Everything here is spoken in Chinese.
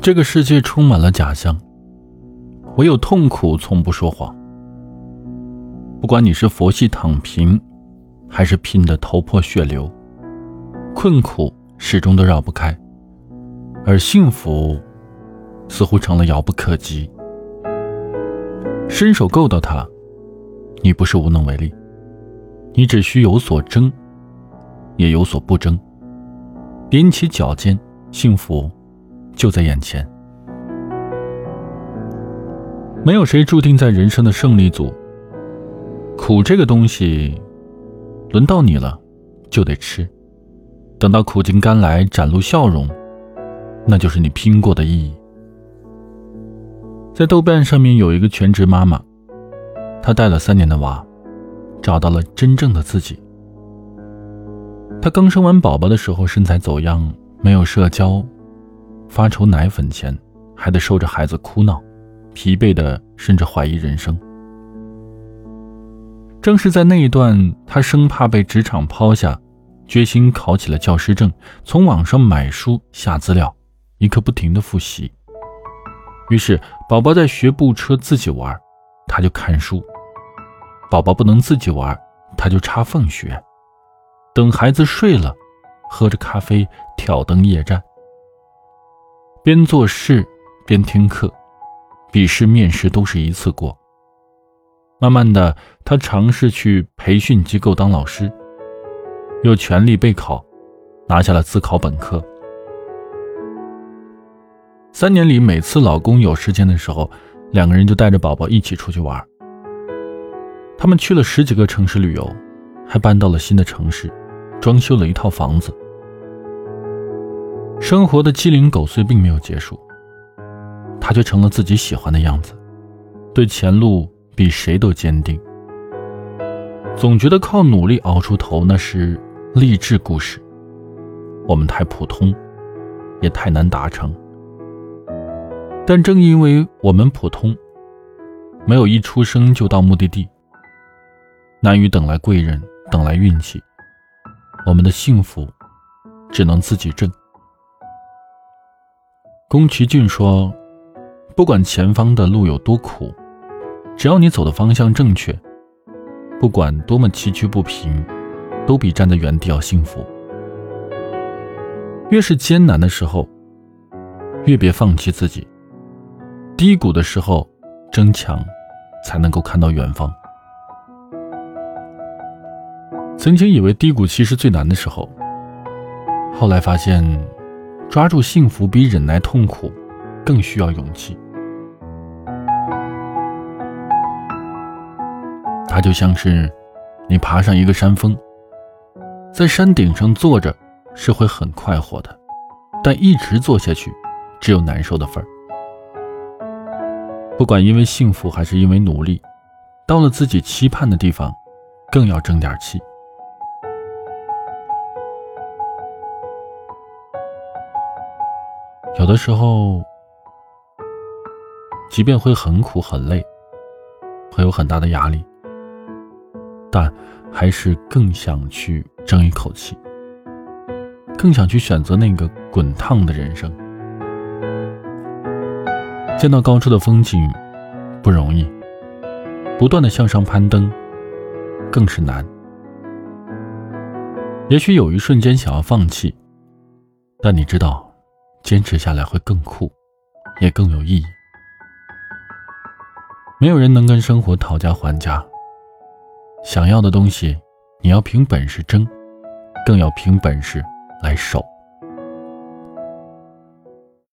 这个世界充满了假象，唯有痛苦从不说谎。不管你是佛系躺平，还是拼得头破血流，困苦始终都绕不开，而幸福似乎成了遥不可及。伸手够到它，你不是无能为力，你只需有所争，也有所不争。踮起脚尖，幸福。就在眼前，没有谁注定在人生的胜利组。苦这个东西，轮到你了，就得吃。等到苦尽甘来，展露笑容，那就是你拼过的意义。在豆瓣上面有一个全职妈妈，她带了三年的娃，找到了真正的自己。她刚生完宝宝的时候，身材走样，没有社交。发愁奶粉钱，还得受着孩子哭闹，疲惫的甚至怀疑人生。正是在那一段，他生怕被职场抛下，决心考起了教师证，从网上买书下资料，一刻不停的复习。于是，宝宝在学步车自己玩，他就看书；宝宝不能自己玩，他就插缝学。等孩子睡了，喝着咖啡挑灯夜战。边做事边听课，笔试、面试都是一次过。慢慢的，他尝试去培训机构当老师，又全力备考，拿下了自考本科。三年里，每次老公有时间的时候，两个人就带着宝宝一起出去玩。他们去了十几个城市旅游，还搬到了新的城市，装修了一套房子。生活的鸡零狗碎并没有结束，他却成了自己喜欢的样子，对前路比谁都坚定。总觉得靠努力熬出头那是励志故事，我们太普通，也太难达成。但正因为我们普通，没有一出生就到目的地，难于等来贵人，等来运气，我们的幸福只能自己挣。宫崎骏说：“不管前方的路有多苦，只要你走的方向正确，不管多么崎岖不平，都比站在原地要幸福。越是艰难的时候，越别放弃自己。低谷的时候，争强，才能够看到远方。曾经以为低谷期是最难的时候，后来发现。”抓住幸福比忍耐痛苦更需要勇气。它就像是你爬上一个山峰，在山顶上坐着是会很快活的，但一直坐下去，只有难受的份儿。不管因为幸福还是因为努力，到了自己期盼的地方，更要争点气。有的时候，即便会很苦很累，会有很大的压力，但还是更想去争一口气，更想去选择那个滚烫的人生。见到高处的风景不容易，不断的向上攀登更是难。也许有一瞬间想要放弃，但你知道。坚持下来会更酷，也更有意义。没有人能跟生活讨价还价。想要的东西，你要凭本事争，更要凭本事来守。